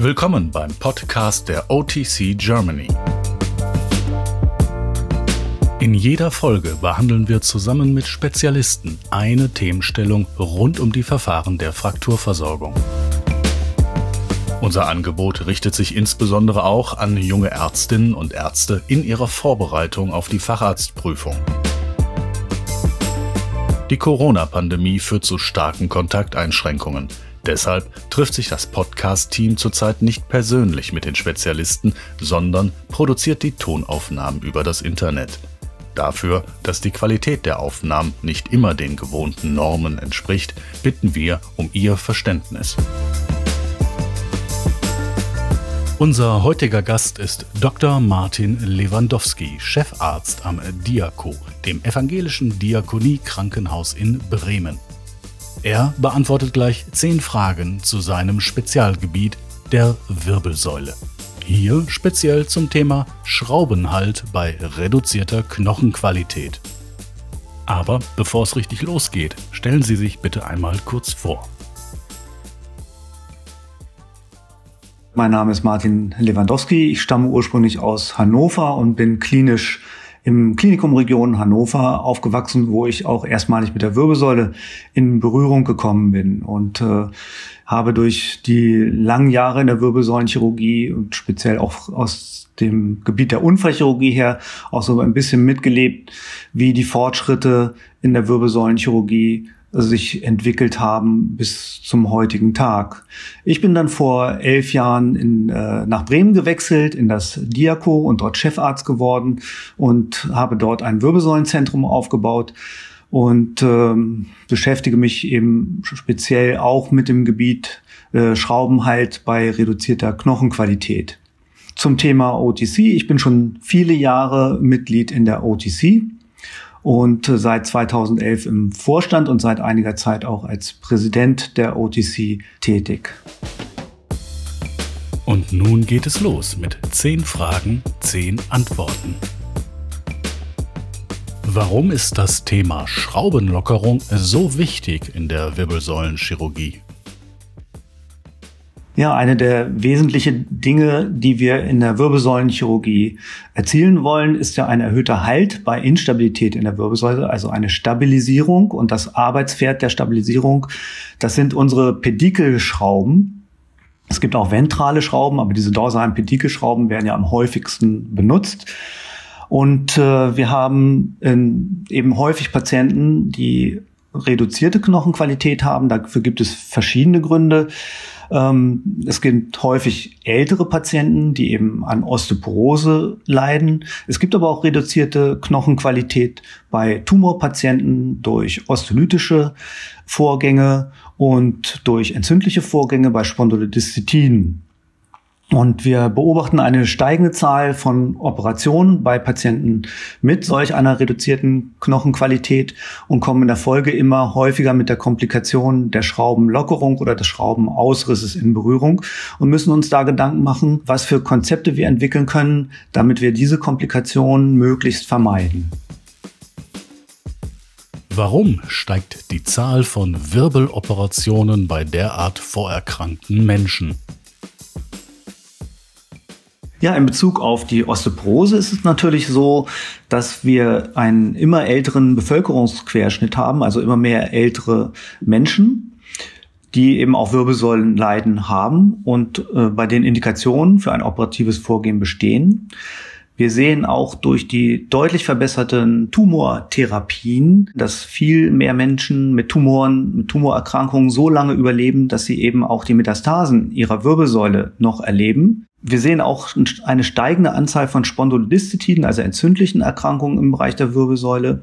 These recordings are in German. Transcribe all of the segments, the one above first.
Willkommen beim Podcast der OTC Germany. In jeder Folge behandeln wir zusammen mit Spezialisten eine Themenstellung rund um die Verfahren der Frakturversorgung. Unser Angebot richtet sich insbesondere auch an junge Ärztinnen und Ärzte in ihrer Vorbereitung auf die Facharztprüfung. Die Corona-Pandemie führt zu starken Kontakteinschränkungen. Deshalb trifft sich das Podcast-Team zurzeit nicht persönlich mit den Spezialisten, sondern produziert die Tonaufnahmen über das Internet. Dafür, dass die Qualität der Aufnahmen nicht immer den gewohnten Normen entspricht, bitten wir um Ihr Verständnis. Unser heutiger Gast ist Dr. Martin Lewandowski, Chefarzt am Diako, dem evangelischen Diakonie-Krankenhaus in Bremen. Er beantwortet gleich zehn Fragen zu seinem Spezialgebiet der Wirbelsäule. Hier speziell zum Thema Schraubenhalt bei reduzierter Knochenqualität. Aber bevor es richtig losgeht, stellen Sie sich bitte einmal kurz vor. Mein Name ist Martin Lewandowski. Ich stamme ursprünglich aus Hannover und bin klinisch im Klinikum Region Hannover aufgewachsen, wo ich auch erstmalig mit der Wirbelsäule in Berührung gekommen bin. Und äh, habe durch die langen Jahre in der Wirbelsäulenchirurgie und speziell auch aus dem Gebiet der Unfallchirurgie her auch so ein bisschen mitgelebt, wie die Fortschritte in der Wirbelsäulenchirurgie sich entwickelt haben bis zum heutigen Tag. Ich bin dann vor elf Jahren in, äh, nach Bremen gewechselt, in das Diako und dort Chefarzt geworden und habe dort ein Wirbelsäulenzentrum aufgebaut und ähm, beschäftige mich eben speziell auch mit dem Gebiet äh, Schraubenhalt bei reduzierter Knochenqualität. Zum Thema OTC. Ich bin schon viele Jahre Mitglied in der OTC und äh, seit 2011 im Vorstand und seit einiger Zeit auch als Präsident der OTC tätig. Und nun geht es los mit 10 Fragen, 10 Antworten. Warum ist das Thema Schraubenlockerung so wichtig in der Wirbelsäulenchirurgie? Ja, eine der wesentlichen Dinge, die wir in der Wirbelsäulenchirurgie erzielen wollen, ist ja ein erhöhter Halt bei Instabilität in der Wirbelsäule, also eine Stabilisierung. Und das Arbeitspferd der Stabilisierung, das sind unsere Pedikelschrauben. Es gibt auch ventrale Schrauben, aber diese dorsalen Pedikelschrauben werden ja am häufigsten benutzt. Und äh, wir haben ähm, eben häufig Patienten, die reduzierte Knochenqualität haben. Dafür gibt es verschiedene Gründe. Ähm, es gibt häufig ältere Patienten, die eben an Osteoporose leiden. Es gibt aber auch reduzierte Knochenqualität bei Tumorpatienten durch osteolytische Vorgänge und durch entzündliche Vorgänge bei Spondylodistitiden. Und wir beobachten eine steigende Zahl von Operationen bei Patienten mit solch einer reduzierten Knochenqualität und kommen in der Folge immer häufiger mit der Komplikation der Schraubenlockerung oder des Schraubenausrisses in Berührung und müssen uns da Gedanken machen, was für Konzepte wir entwickeln können, damit wir diese Komplikationen möglichst vermeiden. Warum steigt die Zahl von Wirbeloperationen bei derart vorerkrankten Menschen? Ja, in Bezug auf die Osteoporose ist es natürlich so, dass wir einen immer älteren Bevölkerungsquerschnitt haben, also immer mehr ältere Menschen, die eben auch Wirbelsäulenleiden haben und äh, bei den Indikationen für ein operatives Vorgehen bestehen. Wir sehen auch durch die deutlich verbesserten Tumortherapien, dass viel mehr Menschen mit Tumoren, mit Tumorerkrankungen so lange überleben, dass sie eben auch die Metastasen ihrer Wirbelsäule noch erleben. Wir sehen auch eine steigende Anzahl von Spondylodistitiden, also entzündlichen Erkrankungen im Bereich der Wirbelsäule.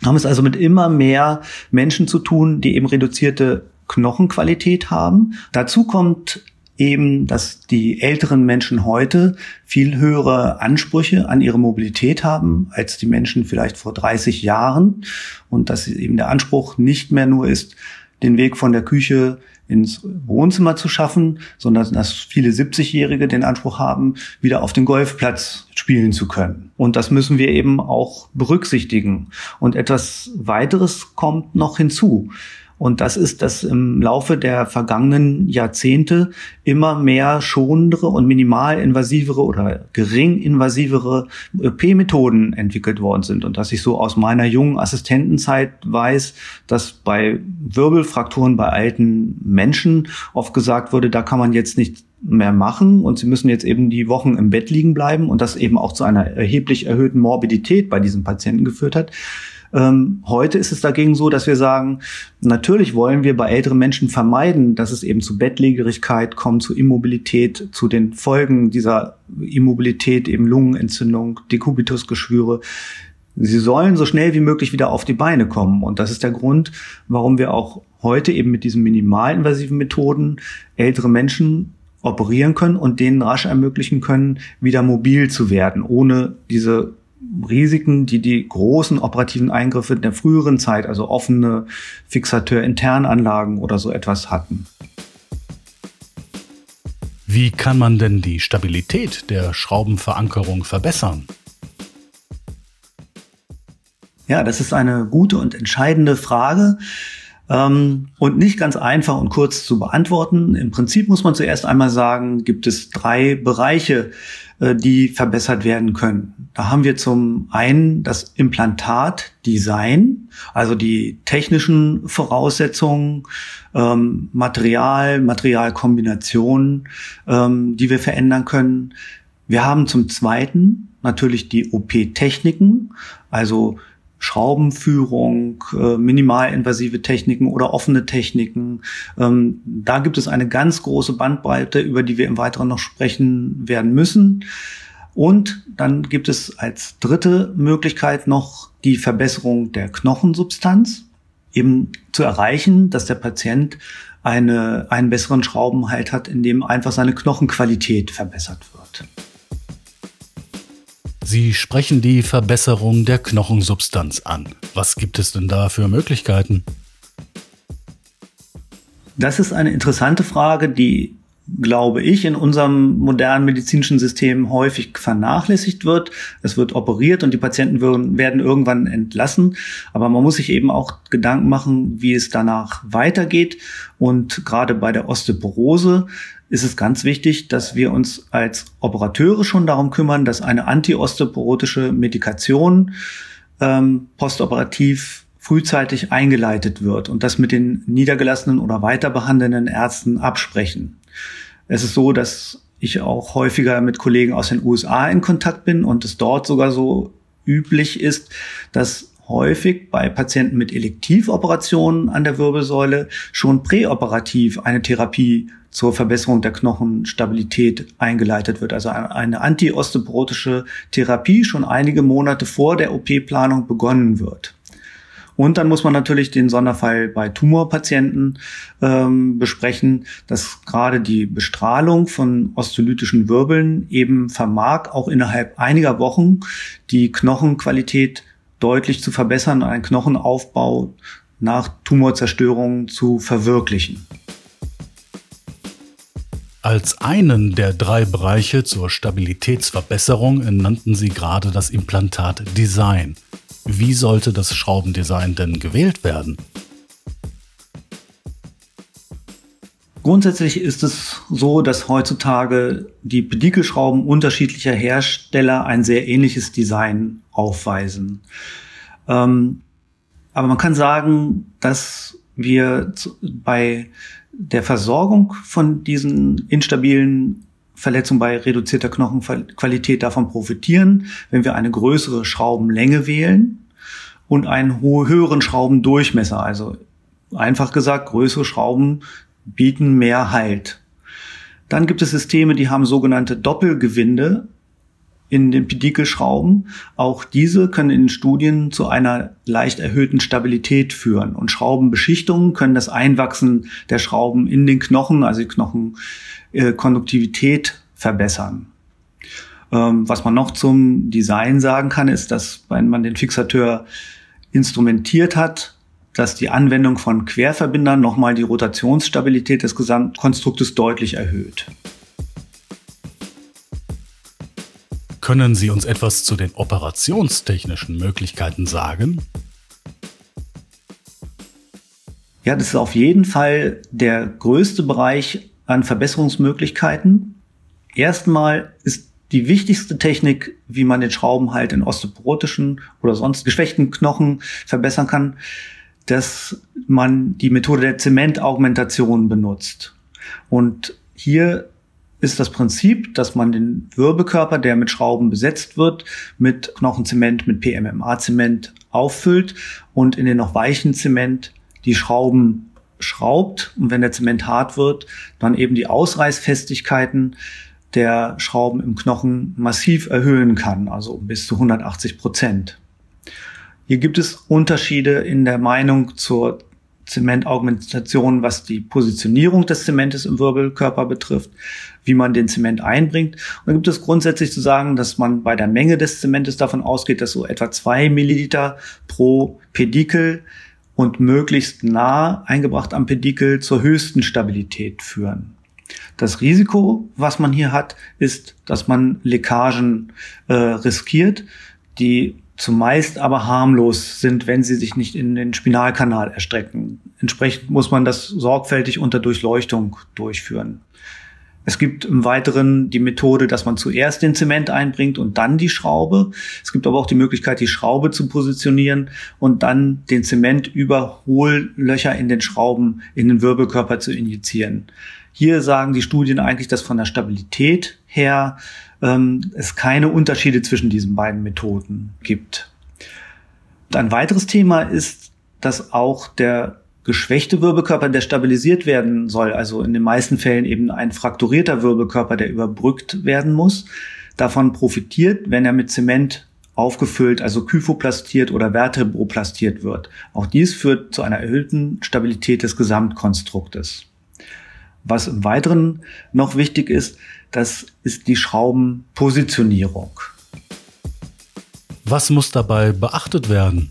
Wir haben es also mit immer mehr Menschen zu tun, die eben reduzierte Knochenqualität haben. Dazu kommt eben, dass die älteren Menschen heute viel höhere Ansprüche an ihre Mobilität haben als die Menschen vielleicht vor 30 Jahren und dass eben der Anspruch nicht mehr nur ist, den Weg von der Küche ins Wohnzimmer zu schaffen, sondern dass viele 70-Jährige den Anspruch haben, wieder auf den Golfplatz spielen zu können. Und das müssen wir eben auch berücksichtigen. Und etwas weiteres kommt noch hinzu. Und das ist, dass im Laufe der vergangenen Jahrzehnte immer mehr schonendere und minimalinvasivere oder gering invasivere OP-Methoden entwickelt worden sind. Und dass ich so aus meiner jungen Assistentenzeit weiß, dass bei Wirbelfrakturen bei alten Menschen oft gesagt wurde, da kann man jetzt nicht mehr machen und sie müssen jetzt eben die Wochen im Bett liegen bleiben und das eben auch zu einer erheblich erhöhten Morbidität bei diesen Patienten geführt hat. Ähm, heute ist es dagegen so, dass wir sagen, natürlich wollen wir bei älteren Menschen vermeiden, dass es eben zu Bettlägerigkeit kommt, zu Immobilität, zu den Folgen dieser Immobilität, eben Lungenentzündung, Dekubitusgeschwüre. Sie sollen so schnell wie möglich wieder auf die Beine kommen. Und das ist der Grund, warum wir auch heute eben mit diesen minimalinvasiven Methoden ältere Menschen operieren können und denen rasch ermöglichen können, wieder mobil zu werden, ohne diese Risiken, die die großen operativen Eingriffe der früheren Zeit, also offene Fixateur-Internanlagen oder so etwas hatten. Wie kann man denn die Stabilität der Schraubenverankerung verbessern? Ja, das ist eine gute und entscheidende Frage ähm, und nicht ganz einfach und kurz zu beantworten. Im Prinzip muss man zuerst einmal sagen, gibt es drei Bereiche, äh, die verbessert werden können. Da haben wir zum einen das Implantatdesign, also die technischen Voraussetzungen, ähm, Material, Materialkombinationen, ähm, die wir verändern können. Wir haben zum zweiten natürlich die OP-Techniken, also Schraubenführung, äh, minimalinvasive Techniken oder offene Techniken. Ähm, da gibt es eine ganz große Bandbreite, über die wir im Weiteren noch sprechen werden müssen. Und dann gibt es als dritte Möglichkeit noch die Verbesserung der Knochensubstanz, eben zu erreichen, dass der Patient eine, einen besseren Schraubenhalt hat, indem einfach seine Knochenqualität verbessert wird. Sie sprechen die Verbesserung der Knochensubstanz an. Was gibt es denn da für Möglichkeiten? Das ist eine interessante Frage, die, glaube ich, in unserem modernen medizinischen System häufig vernachlässigt wird. Es wird operiert und die Patienten werden irgendwann entlassen. Aber man muss sich eben auch Gedanken machen, wie es danach weitergeht. Und gerade bei der Osteoporose ist es ganz wichtig, dass wir uns als Operateure schon darum kümmern, dass eine antiosteoporotische Medikation ähm, postoperativ frühzeitig eingeleitet wird und das mit den niedergelassenen oder weiter behandelnden Ärzten absprechen. Es ist so, dass ich auch häufiger mit Kollegen aus den USA in Kontakt bin und es dort sogar so üblich ist, dass häufig bei Patienten mit Elektivoperationen an der Wirbelsäule schon präoperativ eine Therapie zur Verbesserung der Knochenstabilität eingeleitet wird. Also eine antiosteoporotische Therapie schon einige Monate vor der OP-Planung begonnen wird. Und dann muss man natürlich den Sonderfall bei Tumorpatienten ähm, besprechen, dass gerade die Bestrahlung von osteolytischen Wirbeln eben vermag, auch innerhalb einiger Wochen die Knochenqualität deutlich zu verbessern, einen Knochenaufbau nach Tumorzerstörung zu verwirklichen. Als einen der drei Bereiche zur Stabilitätsverbesserung nannten Sie gerade das Implantatdesign. Wie sollte das Schraubendesign denn gewählt werden? Grundsätzlich ist es so, dass heutzutage die Pedikelschrauben unterschiedlicher Hersteller ein sehr ähnliches Design aufweisen. Ähm, aber man kann sagen, dass wir bei der Versorgung von diesen instabilen Verletzungen bei reduzierter Knochenqualität davon profitieren, wenn wir eine größere Schraubenlänge wählen und einen höheren Schraubendurchmesser. Also einfach gesagt, größere Schrauben bieten mehr Halt. Dann gibt es Systeme, die haben sogenannte Doppelgewinde in den Pedikelschrauben. Auch diese können in Studien zu einer leicht erhöhten Stabilität führen. Und Schraubenbeschichtungen können das Einwachsen der Schrauben in den Knochen, also die Knochenkonduktivität, verbessern. Ähm, was man noch zum Design sagen kann, ist, dass wenn man den Fixateur instrumentiert hat, dass die Anwendung von Querverbindern nochmal die Rotationsstabilität des Gesamtkonstruktes deutlich erhöht. Können Sie uns etwas zu den operationstechnischen Möglichkeiten sagen? Ja, das ist auf jeden Fall der größte Bereich an Verbesserungsmöglichkeiten. Erstmal ist die wichtigste Technik, wie man den Schraubenhalt in osteoporotischen oder sonst geschwächten Knochen verbessern kann, dass man die Methode der Zementaugmentation benutzt. Und hier ist das Prinzip, dass man den Wirbelkörper, der mit Schrauben besetzt wird, mit Knochenzement, mit PMMA-Zement auffüllt und in den noch weichen Zement die Schrauben schraubt. Und wenn der Zement hart wird, dann eben die Ausreißfestigkeiten der Schrauben im Knochen massiv erhöhen kann, also bis zu 180 Prozent. Hier gibt es Unterschiede in der Meinung zur Zementaugmentation, was die Positionierung des Zementes im Wirbelkörper betrifft, wie man den Zement einbringt. Und dann gibt es grundsätzlich zu sagen, dass man bei der Menge des Zementes davon ausgeht, dass so etwa zwei Milliliter pro Pedikel und möglichst nah eingebracht am Pedikel zur höchsten Stabilität führen. Das Risiko, was man hier hat, ist, dass man Leckagen äh, riskiert, die zumeist aber harmlos sind, wenn sie sich nicht in den Spinalkanal erstrecken. Entsprechend muss man das sorgfältig unter Durchleuchtung durchführen. Es gibt im Weiteren die Methode, dass man zuerst den Zement einbringt und dann die Schraube. Es gibt aber auch die Möglichkeit, die Schraube zu positionieren und dann den Zement über Hohllöcher in den Schrauben in den Wirbelkörper zu injizieren. Hier sagen die Studien eigentlich, dass von der Stabilität her ähm, es keine Unterschiede zwischen diesen beiden Methoden gibt. Ein weiteres Thema ist, dass auch der geschwächte Wirbelkörper, der stabilisiert werden soll, also in den meisten Fällen eben ein frakturierter Wirbelkörper, der überbrückt werden muss, davon profitiert, wenn er mit Zement aufgefüllt, also kyphoplastiert oder vertebraplastiert wird. Auch dies führt zu einer erhöhten Stabilität des Gesamtkonstruktes. Was im Weiteren noch wichtig ist, das ist die Schraubenpositionierung. Was muss dabei beachtet werden?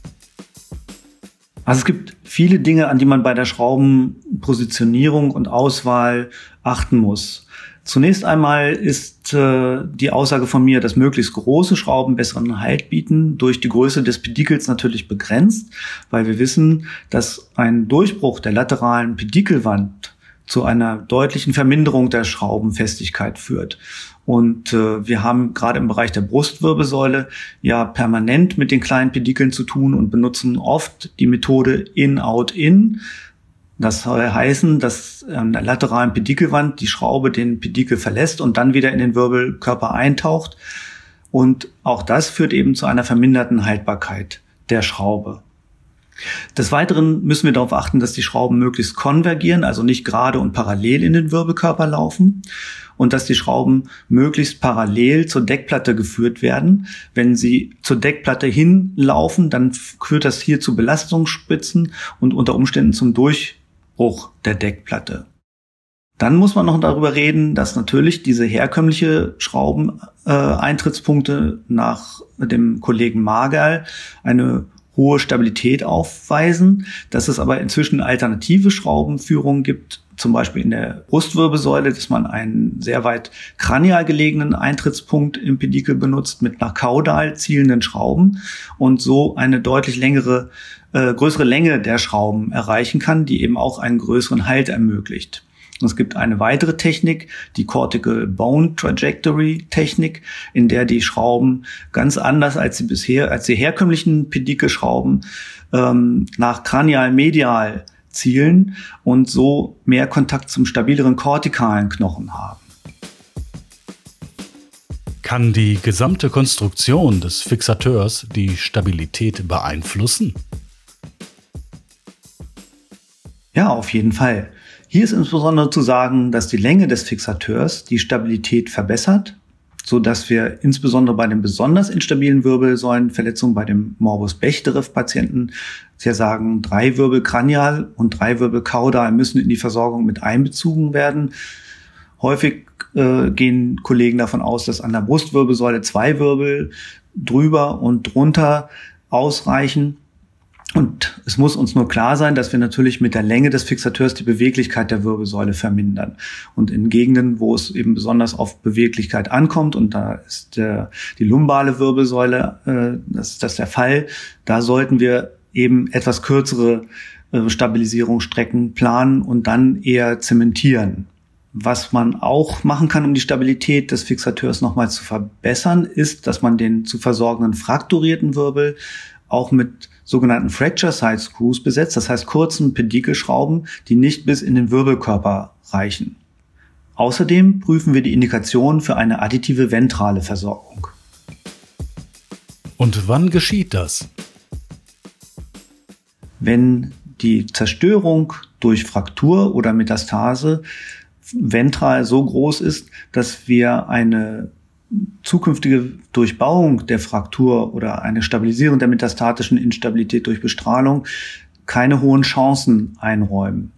Also es gibt viele Dinge, an die man bei der Schraubenpositionierung und Auswahl achten muss. Zunächst einmal ist äh, die Aussage von mir, dass möglichst große Schrauben besseren Halt bieten, durch die Größe des Pedikels natürlich begrenzt, weil wir wissen, dass ein Durchbruch der lateralen Pedikelwand zu einer deutlichen Verminderung der Schraubenfestigkeit führt. Und äh, wir haben gerade im Bereich der Brustwirbelsäule ja permanent mit den kleinen Pedikeln zu tun und benutzen oft die Methode In-Out-In. Das soll heißen, dass an der lateralen Pedikelwand die Schraube den Pedikel verlässt und dann wieder in den Wirbelkörper eintaucht. Und auch das führt eben zu einer verminderten Haltbarkeit der Schraube. Des Weiteren müssen wir darauf achten, dass die Schrauben möglichst konvergieren, also nicht gerade und parallel in den Wirbelkörper laufen und dass die Schrauben möglichst parallel zur Deckplatte geführt werden. Wenn sie zur Deckplatte hinlaufen, dann führt das hier zu Belastungsspitzen und unter Umständen zum Durchbruch der Deckplatte. Dann muss man noch darüber reden, dass natürlich diese herkömmliche Schraubeneintrittspunkte äh, nach dem Kollegen Magerl eine hohe Stabilität aufweisen, dass es aber inzwischen alternative Schraubenführungen gibt, zum Beispiel in der Brustwirbelsäule, dass man einen sehr weit kranial gelegenen Eintrittspunkt im Pedikel benutzt mit nach kaudal zielenden Schrauben und so eine deutlich längere, äh, größere Länge der Schrauben erreichen kann, die eben auch einen größeren Halt ermöglicht. Es gibt eine weitere Technik, die Cortical Bone Trajectory Technik, in der die Schrauben ganz anders als die bisher, als die herkömmlichen Pedikelschrauben ähm, nach kranial-medial zielen und so mehr Kontakt zum stabileren kortikalen Knochen haben. Kann die gesamte Konstruktion des Fixateurs die Stabilität beeinflussen? Ja, auf jeden Fall. Hier ist insbesondere zu sagen, dass die Länge des Fixateurs die Stabilität verbessert, so dass wir insbesondere bei den besonders instabilen Wirbelsäulenverletzungen, bei dem Morbus Bechterew-Patienten, ja sagen, drei Wirbel kranial und drei Wirbel kaudal müssen in die Versorgung mit einbezogen werden. Häufig äh, gehen Kollegen davon aus, dass an der Brustwirbelsäule zwei Wirbel drüber und drunter ausreichen. Und es muss uns nur klar sein, dass wir natürlich mit der Länge des Fixateurs die Beweglichkeit der Wirbelsäule vermindern. Und in Gegenden, wo es eben besonders auf Beweglichkeit ankommt, und da ist der, die lumbale Wirbelsäule, äh, das ist das der Fall, da sollten wir eben etwas kürzere äh, Stabilisierungsstrecken planen und dann eher zementieren. Was man auch machen kann, um die Stabilität des Fixateurs nochmal zu verbessern, ist, dass man den zu versorgenden frakturierten Wirbel auch mit sogenannten Fracture Side Screws besetzt, das heißt kurzen Pedikelschrauben, die nicht bis in den Wirbelkörper reichen. Außerdem prüfen wir die Indikation für eine additive ventrale Versorgung. Und wann geschieht das? Wenn die Zerstörung durch Fraktur oder Metastase ventral so groß ist, dass wir eine zukünftige Durchbauung der Fraktur oder eine Stabilisierung der metastatischen Instabilität durch Bestrahlung keine hohen Chancen einräumen.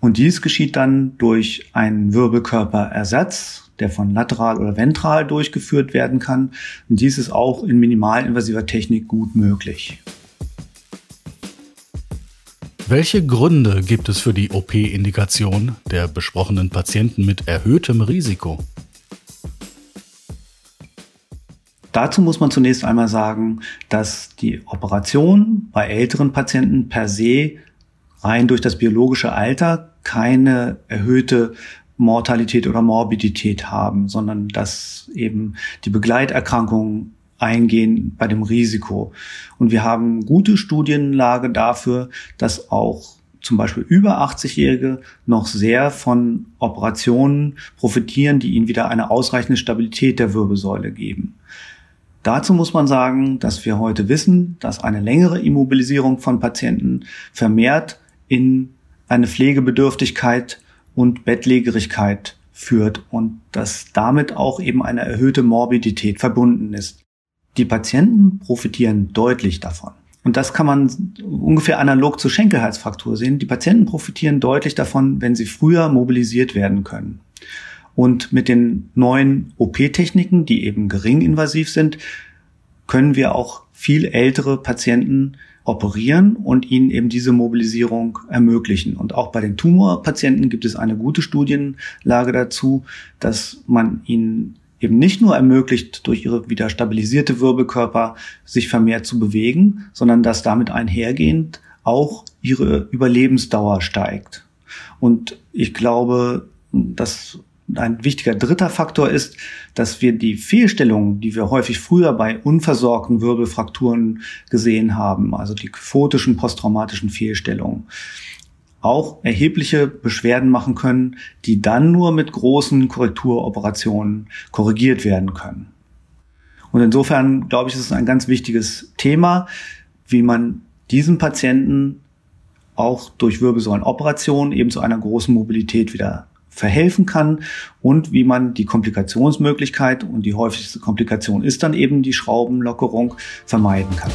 Und dies geschieht dann durch einen Wirbelkörperersatz, der von lateral oder ventral durchgeführt werden kann. Und dies ist auch in minimalinvasiver Technik gut möglich. Welche Gründe gibt es für die OP-Indikation der besprochenen Patienten mit erhöhtem Risiko? Dazu muss man zunächst einmal sagen, dass die Operation bei älteren Patienten per se rein durch das biologische Alter keine erhöhte Mortalität oder Morbidität haben, sondern dass eben die Begleiterkrankungen eingehen bei dem Risiko. Und wir haben gute Studienlage dafür, dass auch zum Beispiel über 80-Jährige noch sehr von Operationen profitieren, die ihnen wieder eine ausreichende Stabilität der Wirbelsäule geben. Dazu muss man sagen, dass wir heute wissen, dass eine längere Immobilisierung von Patienten vermehrt in eine Pflegebedürftigkeit und Bettlägerigkeit führt und dass damit auch eben eine erhöhte Morbidität verbunden ist. Die Patienten profitieren deutlich davon. Und das kann man ungefähr analog zur Schenkelhalsfraktur sehen. Die Patienten profitieren deutlich davon, wenn sie früher mobilisiert werden können. Und mit den neuen OP-Techniken, die eben gering invasiv sind, können wir auch viel ältere Patienten operieren und ihnen eben diese Mobilisierung ermöglichen. Und auch bei den Tumorpatienten gibt es eine gute Studienlage dazu, dass man ihnen eben nicht nur ermöglicht, durch ihre wieder stabilisierte Wirbelkörper sich vermehrt zu bewegen, sondern dass damit einhergehend auch ihre Überlebensdauer steigt. Und ich glaube, dass ein wichtiger dritter Faktor ist, dass wir die Fehlstellungen, die wir häufig früher bei unversorgten Wirbelfrakturen gesehen haben, also die kyphotischen posttraumatischen Fehlstellungen, auch erhebliche Beschwerden machen können, die dann nur mit großen Korrekturoperationen korrigiert werden können. Und insofern glaube ich, ist es ein ganz wichtiges Thema, wie man diesen Patienten auch durch Wirbelsäulenoperationen eben zu einer großen Mobilität wieder verhelfen kann und wie man die Komplikationsmöglichkeit und die häufigste Komplikation ist dann eben die Schraubenlockerung vermeiden kann.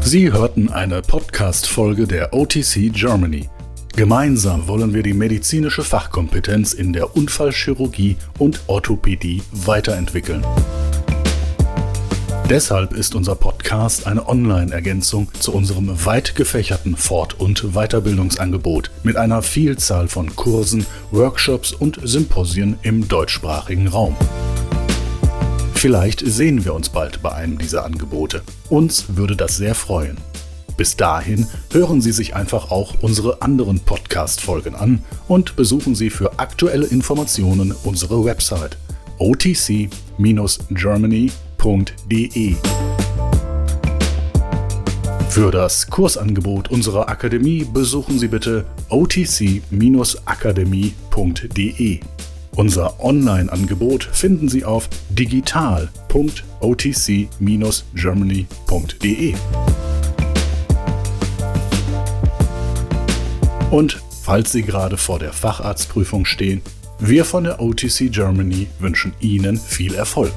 Sie hörten eine Podcast-Folge der OTC Germany. Gemeinsam wollen wir die medizinische Fachkompetenz in der Unfallchirurgie und Orthopädie weiterentwickeln. Deshalb ist unser Podcast eine Online-Ergänzung zu unserem weit gefächerten Fort- und Weiterbildungsangebot mit einer Vielzahl von Kursen, Workshops und Symposien im deutschsprachigen Raum. Vielleicht sehen wir uns bald bei einem dieser Angebote. Uns würde das sehr freuen. Bis dahin hören Sie sich einfach auch unsere anderen Podcast-Folgen an und besuchen Sie für aktuelle Informationen unsere Website otc-germany.de. Für das Kursangebot unserer Akademie besuchen Sie bitte otc-akademie.de. Unser Online-Angebot finden Sie auf digital.otc-germany.de. Und falls Sie gerade vor der Facharztprüfung stehen, wir von der OTC Germany wünschen Ihnen viel Erfolg.